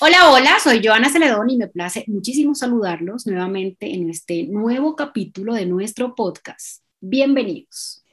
Hola, hola, soy Joana Celedón y me place muchísimo saludarlos nuevamente en este nuevo capítulo de nuestro podcast. Bienvenidos.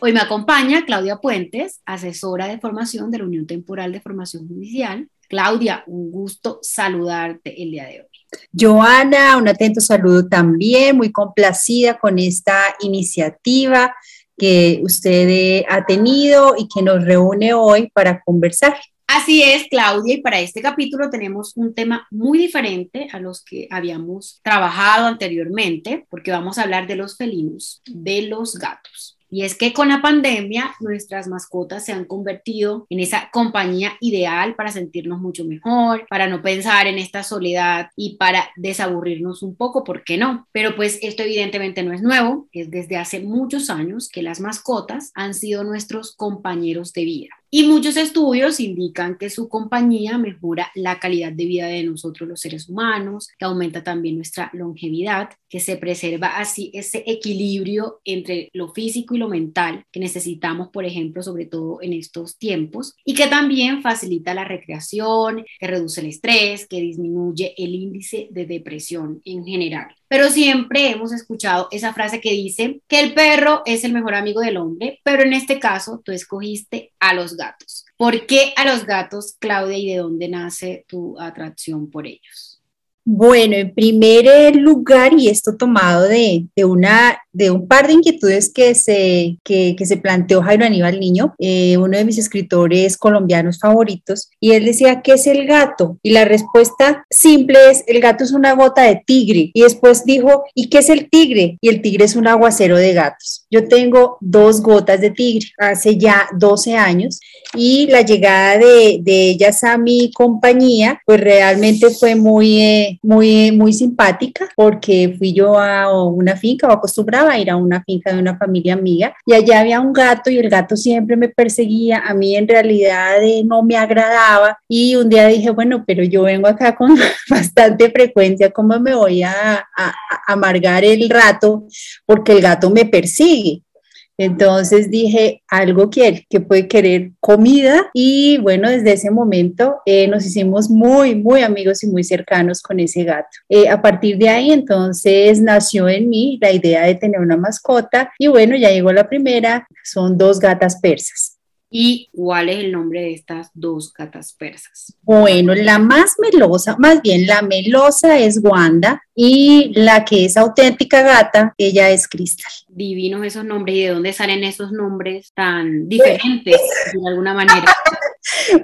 Hoy me acompaña Claudia Puentes, asesora de formación de la Unión Temporal de Formación Judicial. Claudia, un gusto saludarte el día de hoy. Joana, un atento saludo también, muy complacida con esta iniciativa que usted ha tenido y que nos reúne hoy para conversar. Así es, Claudia, y para este capítulo tenemos un tema muy diferente a los que habíamos trabajado anteriormente, porque vamos a hablar de los felinos, de los gatos. Y es que con la pandemia nuestras mascotas se han convertido en esa compañía ideal para sentirnos mucho mejor, para no pensar en esta soledad y para desaburrirnos un poco, ¿por qué no? Pero pues esto evidentemente no es nuevo, es desde hace muchos años que las mascotas han sido nuestros compañeros de vida. Y muchos estudios indican que su compañía mejora la calidad de vida de nosotros los seres humanos, que aumenta también nuestra longevidad, que se preserva así ese equilibrio entre lo físico y lo mental que necesitamos, por ejemplo, sobre todo en estos tiempos, y que también facilita la recreación, que reduce el estrés, que disminuye el índice de depresión en general. Pero siempre hemos escuchado esa frase que dice que el perro es el mejor amigo del hombre, pero en este caso tú escogiste a los gatos. ¿Por qué a los gatos, Claudia, y de dónde nace tu atracción por ellos? Bueno, en primer lugar, y esto tomado de, una, de un par de inquietudes que se, que, se planteó Jairo Aníbal Niño, eh, uno de mis escritores colombianos favoritos, y él decía, ¿qué es el gato? Y la respuesta simple es, el gato es una gota de tigre. Y después dijo, ¿y qué es el tigre? Y el tigre es un aguacero de gatos. Yo tengo dos gotas de tigre hace ya 12 años y la llegada de, de ellas a mi compañía, pues realmente fue muy... Eh, muy, muy simpática porque fui yo a una finca o acostumbraba a ir a una finca de una familia amiga y allá había un gato y el gato siempre me perseguía. A mí en realidad eh, no me agradaba y un día dije, bueno, pero yo vengo acá con bastante frecuencia, ¿cómo me voy a, a amargar el rato? Porque el gato me persigue. Entonces dije, algo quiere, que puede querer comida y bueno, desde ese momento eh, nos hicimos muy, muy amigos y muy cercanos con ese gato. Eh, a partir de ahí entonces nació en mí la idea de tener una mascota y bueno, ya llegó la primera, son dos gatas persas. ¿Y cuál es el nombre de estas dos gatas persas? Bueno, la más melosa, más bien la melosa es Wanda y la que es auténtica gata, ella es Crystal. Divinos esos nombres y de dónde salen esos nombres tan diferentes de alguna manera.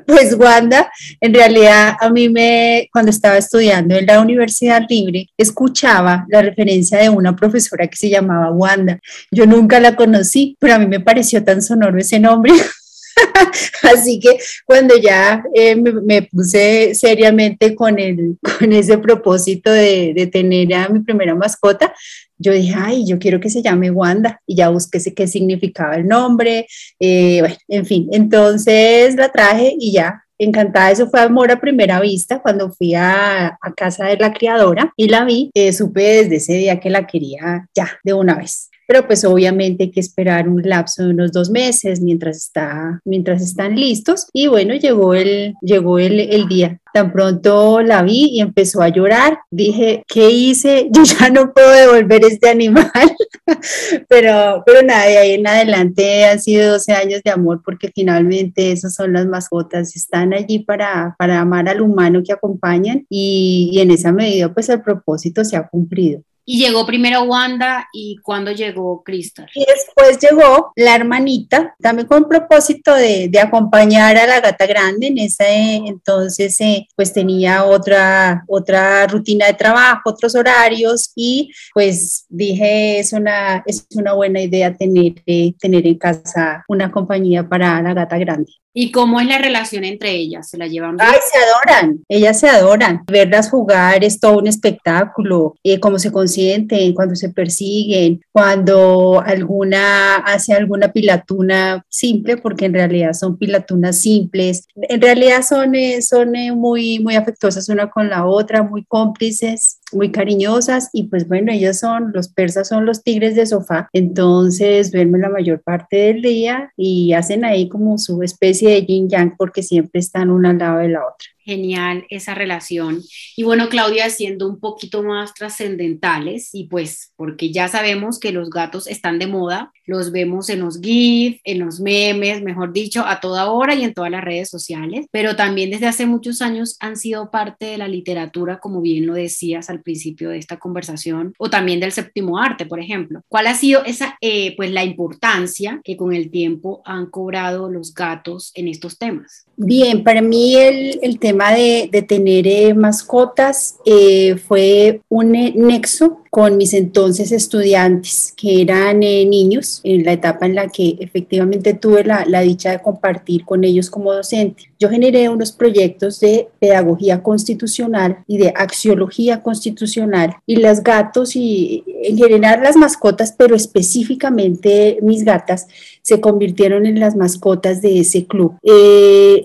Pues Wanda, en realidad a mí me, cuando estaba estudiando en la Universidad Libre, escuchaba la referencia de una profesora que se llamaba Wanda. Yo nunca la conocí, pero a mí me pareció tan sonoro ese nombre. Así que cuando ya eh, me, puse seriamente con, el, con ese propósito de, de, tener a mi primera mascota, yo dije, ay, yo quiero que se llame Wanda y ya busqué qué significaba el nombre, eh, bueno, en fin, entonces la traje y ya encantada, eso fue amor a primera vista cuando fui a, casa de la criadora y la vi, eh, supe desde ese día que la quería ya de una vez pero pues obviamente hay que esperar un lapso de unos dos meses mientras, está, mientras están listos y bueno, llegó el, llegó el, el día. Tan pronto la vi y empezó a llorar, dije, ¿qué hice? Yo ya no puedo devolver este animal, pero, pero nada, de ahí en adelante han sido 12 años de amor porque finalmente esas son las mascotas, están allí para, para amar al humano que acompañan y, y en esa medida pues el propósito se ha cumplido. Y llegó primero Wanda y cuando llegó Crystal. Y después llegó la hermanita, también con propósito de, acompañar a la gata grande. En ese entonces, eh, pues tenía otra, otra rutina de trabajo, otros horarios y pues dije, es una, es una buena idea tener, eh, tener en casa una compañía para la gata grande. ¿Y cómo es la relación entre ellas? ¿Se la llevan bien? Ay, se adoran, ellas se adoran. Verlas jugar es todo un espectáculo, eh, cómo se consienten, cuando se persiguen, cuando alguna hace alguna pilatuna simple, porque en realidad son pilatunas simples. En realidad son, eh, son eh, muy, muy afectuosas una con la otra, muy cómplices. Muy cariñosas y pues bueno, ellas son, los persas son los tigres de sofá, entonces duermen la mayor parte del día y hacen ahí como su especie de yin yang porque siempre están una al lado de la otra genial esa relación. Y bueno, Claudia, siendo un poquito más trascendentales, y pues porque ya sabemos que los gatos están de moda, los vemos en los GIF, en los memes, mejor dicho, a toda hora y en todas las redes sociales, pero también desde hace muchos años han sido parte de la literatura, como bien lo decías al principio de esta conversación, o también del séptimo arte, por ejemplo. ¿Cuál ha sido esa, eh, pues la importancia que con el tiempo han cobrado los gatos en estos temas? Bien, para mí el, el tema de, tener eh, mascotas eh, fue un eh, nexo con mis entonces estudiantes, que eran niños, en la etapa en la que efectivamente tuve la, la, dicha de compartir con ellos como docente. Yo generé unos proyectos de pedagogía constitucional y de axiología constitucional y las gatos y en general las mascotas, pero específicamente mis gatas, se convirtieron en las mascotas de ese club.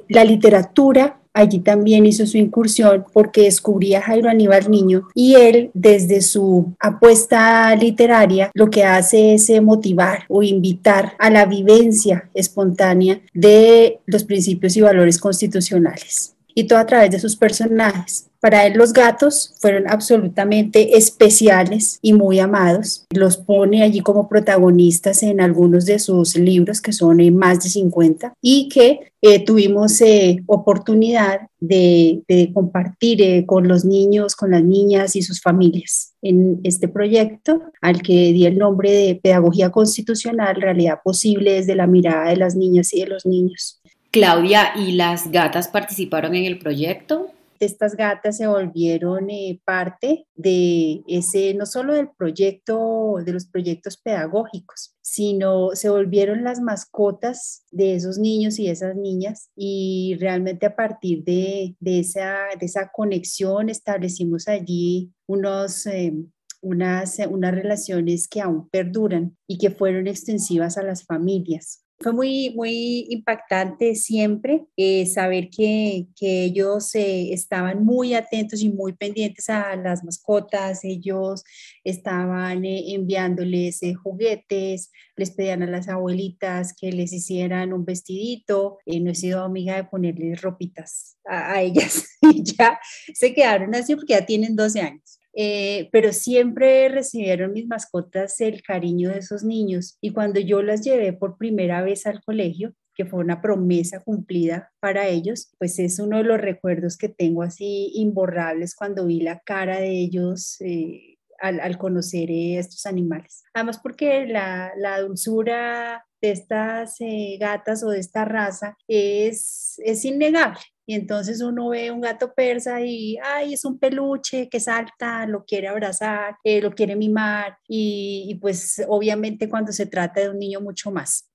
la literatura allí también hizo su incursión porque descubría a Jairo Aníbal Niño y él desde su apuesta literaria lo que hace es eh, motivar o invitar a la vivencia espontánea de los principios y valores constitucionales y todo a través de sus personajes. Para él los gatos fueron absolutamente especiales y muy amados. Los pone allí como protagonistas en algunos de sus libros, que son eh, más de 50, y que eh, tuvimos eh, oportunidad de, compartir con los niños, con las niñas y sus familias en este proyecto al que di el nombre de Pedagogía Constitucional, Realidad Posible desde la mirada de las niñas y de los niños. Claudia, ¿y las gatas participaron en el proyecto? estas gatas se volvieron eh, parte de ese, no solo del proyecto, de los proyectos pedagógicos, sino se volvieron las mascotas de esos niños y esas niñas y realmente a partir de, esa, de esa conexión establecimos allí unos... Eh, unas, unas relaciones que aún perduran y que fueron extensivas a las familias fue muy, muy impactante siempre eh, saber que, que ellos eh, estaban muy atentos y muy pendientes a las mascotas, ellos estaban eh, enviándoles juguetes, les pedían a las abuelitas que les hicieran un vestidito, no he sido amiga de ponerles ropitas a, a ellas. Y ya se quedaron así porque ya tienen 12 años. Eh, pero siempre recibieron mis mascotas el cariño de esos niños y cuando yo las llevé por primera vez al colegio, que fue una promesa cumplida para ellos, pues es uno de los recuerdos que tengo así imborrables cuando vi la cara de ellos. Eh, al, conocer estos animales. Además porque la, la dulzura de estas eh, gatas o de esta raza es, es innegable. Y entonces uno ve un gato persa y, ay, es un peluche que salta, lo quiere abrazar, eh, lo quiere mimar y, pues obviamente cuando se trata de un niño mucho más.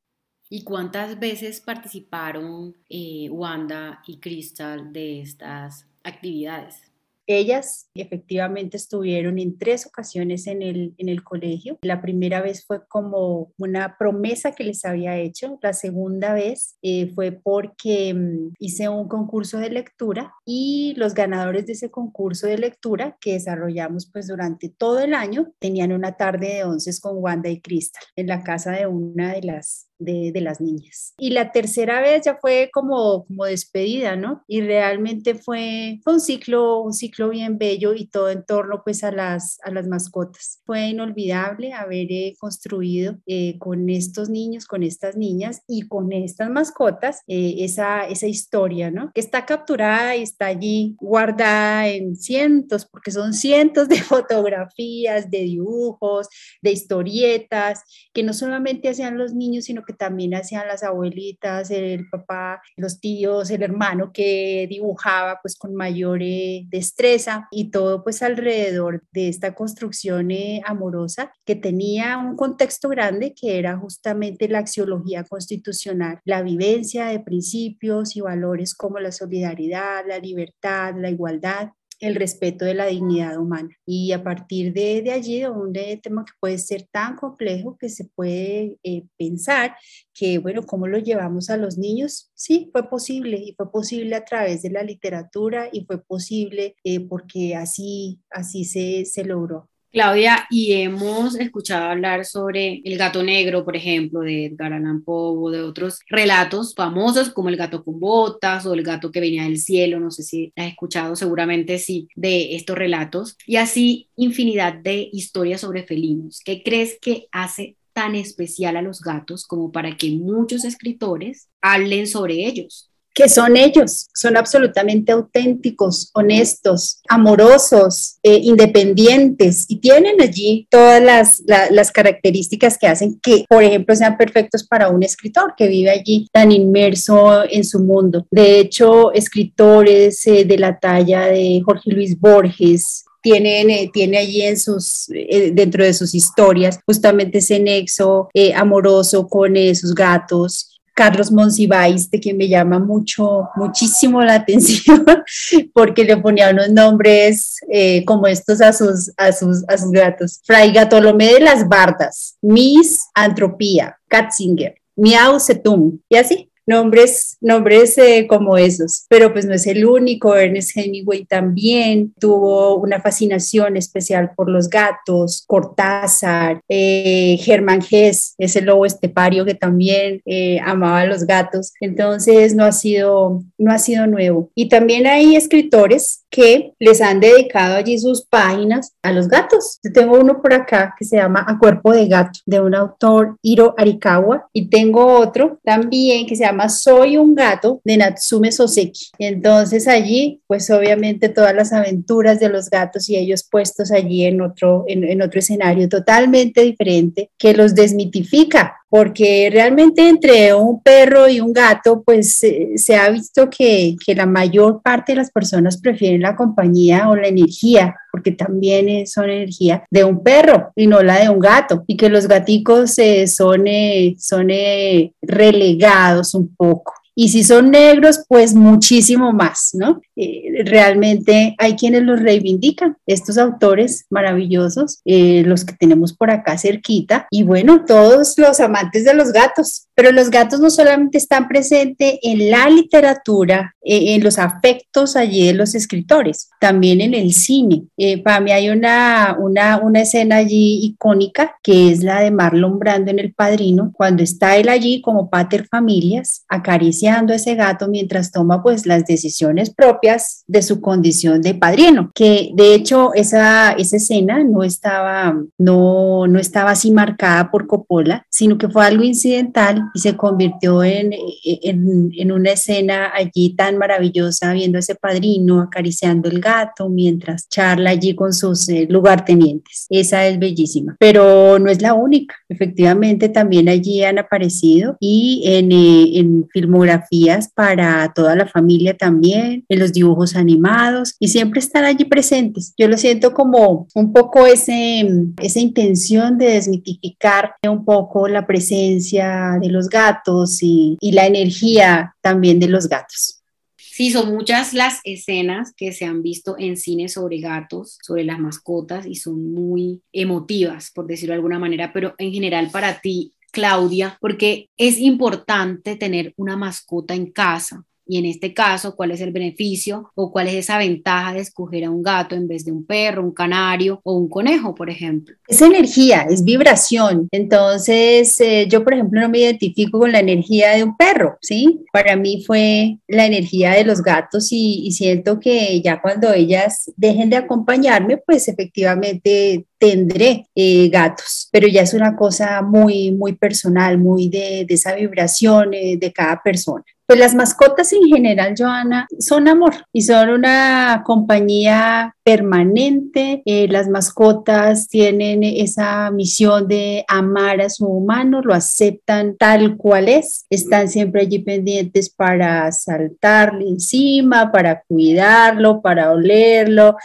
¿Y cuántas veces participaron eh, Wanda y Crystal de estas actividades? Ellas efectivamente estuvieron en tres ocasiones en el, en el colegio. La primera vez fue como una promesa que les había hecho. La segunda vez eh, fue porque mm, hice un concurso de lectura y los ganadores de ese concurso de lectura que desarrollamos pues durante todo el año tenían una tarde de once con Wanda y Crystal en la casa de una de las de, las niñas. Y la tercera vez ya fue como, como despedida, ¿no? Y realmente fue, fue un ciclo, un ciclo bien bello y todo en torno pues a las, a las mascotas. Fue inolvidable haber eh, construido eh, con estos niños, con estas niñas y con estas mascotas eh, esa, esa historia, ¿no? Que está capturada y está allí guardada en cientos, porque son cientos de fotografías, de dibujos, de historietas, que no solamente hacían los niños, sino que también hacían las abuelitas, el papá, los tíos, el hermano que dibujaba pues con mayor eh, destreza y todo pues alrededor de esta construcción eh, amorosa que tenía un contexto grande que era justamente la axiología constitucional, la vivencia de principios y valores como la solidaridad, la libertad, la igualdad el respeto de la dignidad humana. Y a partir de, de allí, un tema que puede ser tan complejo que se puede eh, pensar que, bueno, ¿cómo lo llevamos a los niños? Sí, fue posible y fue posible a través de la literatura y fue posible eh, porque así, así se, se logró. Claudia, y hemos escuchado hablar sobre el gato negro, por ejemplo, de Edgar Allan Poe, o de otros relatos famosos como el gato con botas o el gato que venía del cielo, no sé si has escuchado, seguramente sí, de estos relatos, y así infinidad de historias sobre felinos. ¿Qué crees que hace tan especial a los gatos como para que muchos escritores hablen sobre ellos? Que son ellos, son absolutamente auténticos, honestos, amorosos, eh, independientes y tienen allí todas las, las, características que hacen que, por ejemplo, sean perfectos para un escritor que vive allí tan inmerso en su mundo. De hecho, escritores eh, de la talla de Jorge Luis Borges, tienen, eh, tiene allí en sus, dentro de sus historias justamente ese nexo amoroso con sus gatos, Carlos Monsiváis, de quien me llama mucho, muchísimo la atención, porque le ponía unos nombres eh, como estos a sus, a, sus, a sus gatos. Fray Gatolomé de las Bardas, Miss Antropía, Katzinger, Miau Setum, y así nombres, nombres eh, como esos, pero pues no es el único, Ernest Hemingway también tuvo una fascinación especial por los gatos, Cortázar, eh, Germán Gess, ese lobo estepario que también eh, amaba a los gatos, entonces no ha sido, no ha sido nuevo. Y también hay escritores que les han dedicado allí sus páginas a los gatos. Yo tengo uno por acá que se llama A Cuerpo de Gato, de un autor Hiro Arikawa, y tengo otro también que se llama soy un gato de Natsume Soseki. Entonces allí, pues obviamente todas las aventuras de los gatos y ellos puestos allí en otro, en otro escenario totalmente diferente que los desmitifica porque realmente entre un perro y un gato, pues se ha visto que, que, la mayor parte de las personas prefieren la compañía o la energía, porque también son energía de un perro y no la de un gato, y que los gaticos eh, son, eh, son eh, relegados un poco. Y si son negros, pues muchísimo más, ¿no? Eh, realmente hay quienes los reivindican, estos autores maravillosos, eh, los que tenemos por acá cerquita, y bueno, todos los amantes de los gatos, pero los gatos no solamente están presentes en la literatura, eh, en los afectos allí de los escritores, también en el cine. para mí hay una, una, una escena allí icónica que es la de Marlon Brando en El Padrino, cuando está él allí como pater familias, acaricia a ese gato mientras toma pues las decisiones propias de su condición de padrino, que de hecho esa, esa escena no estaba, no, no estaba así marcada por Coppola, sino que fue algo incidental y se convirtió en, en, en una escena allí tan maravillosa viendo a ese padrino acariciando el gato mientras charla allí con sus eh, lugartenientes. Esa es bellísima, pero no es la única. Efectivamente, también allí han aparecido y en, eh, en filmografía para toda la familia también, en los dibujos animados y siempre están allí presentes. Yo lo siento como un poco ese, esa intención de desmitificar un poco la presencia de los gatos y, y la energía también de los gatos. Sí, son muchas las escenas que se han visto en cine sobre gatos, sobre las mascotas y son muy emotivas, por decirlo de alguna manera, pero en general para ti, Claudia, porque es importante tener una mascota en casa. Y en este caso, ¿cuál es el beneficio o cuál es esa ventaja de escoger a un gato en vez de un perro, un canario o un conejo, por ejemplo? Es energía, es vibración. Entonces, eh, yo, por ejemplo, no me identifico con la energía de un perro, ¿sí? Para mí fue la energía de los gatos y, y siento que ya cuando ellas dejen de acompañarme, pues efectivamente tendré eh, gatos, pero ya es una cosa muy, muy personal, muy de, esa vibración eh, de cada persona. Pues las mascotas en general, Joana, son amor y son una compañía permanente. Eh, las mascotas tienen esa misión de amar a su humano, lo aceptan tal cual es, están siempre allí pendientes para saltarle encima, para cuidarlo, para olerlo,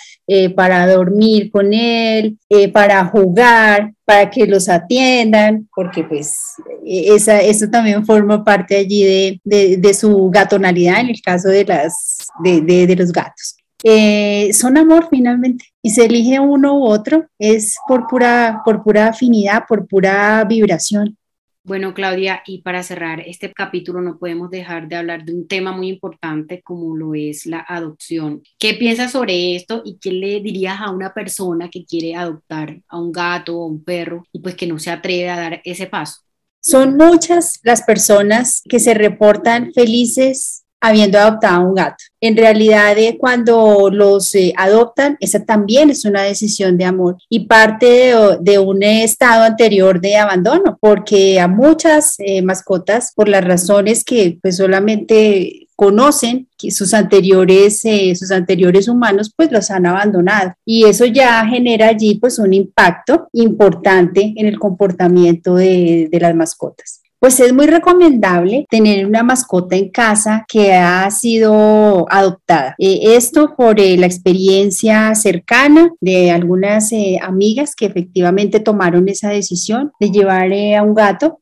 para dormir con él para jugar, para que los atiendan, porque pues e, esa, eso también forma parte allí de, de, su gatonalidad en el caso de, las, de, de los gatos. Eh, son amor finalmente. Y se elige uno u otro, es por pura, por pura afinidad, por pura vibración. Bueno, Claudia, y para cerrar este capítulo no podemos dejar de hablar de un tema muy importante como lo es la adopción. ¿Qué piensas sobre esto y qué le dirías a una persona que quiere adoptar a un gato o un perro y pues que no se atreve a dar ese paso? Son muchas las personas que se reportan felices habiendo adoptado un gato. En realidad, eh, cuando los eh, adoptan, esa también es una decisión de amor y parte de, un estado anterior de abandono, porque a muchas eh, mascotas, por las razones que pues solamente conocen que sus anteriores, sus anteriores humanos pues los han abandonado y eso ya genera allí pues un impacto importante en el comportamiento de las mascotas pues es muy recomendable tener una mascota en casa que ha sido adoptada. Eh, esto por eh, la experiencia cercana de algunas eh, amigas que efectivamente tomaron esa decisión de llevar a un gato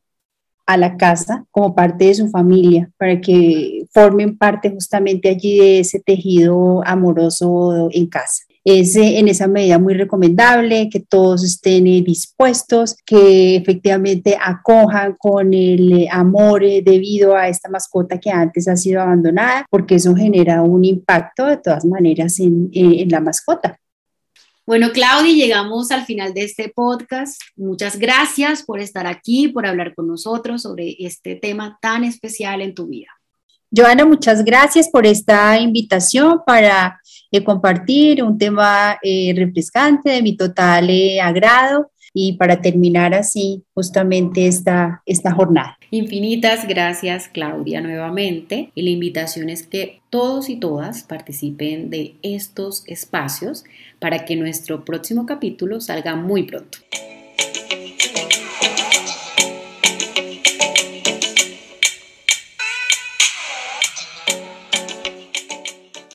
a la casa como parte de su familia para que formen parte justamente allí de ese tejido amoroso en casa es eh, en esa medida muy recomendable que todos estén eh, dispuestos, que efectivamente acojan con el eh, amor debido a esta mascota que antes ha sido abandonada, porque eso genera un impacto de todas maneras en, en la mascota. Bueno, Claudia, llegamos al final de este podcast. Muchas gracias por estar aquí, por hablar con nosotros sobre este tema tan especial en tu vida. Joana, muchas gracias por esta invitación para eh, compartir un tema eh, refrescante de mi total eh, agrado y para terminar así justamente esta, esta jornada. Infinitas gracias Claudia nuevamente y la invitación es que todos y todas participen de estos espacios para que nuestro próximo capítulo salga muy pronto.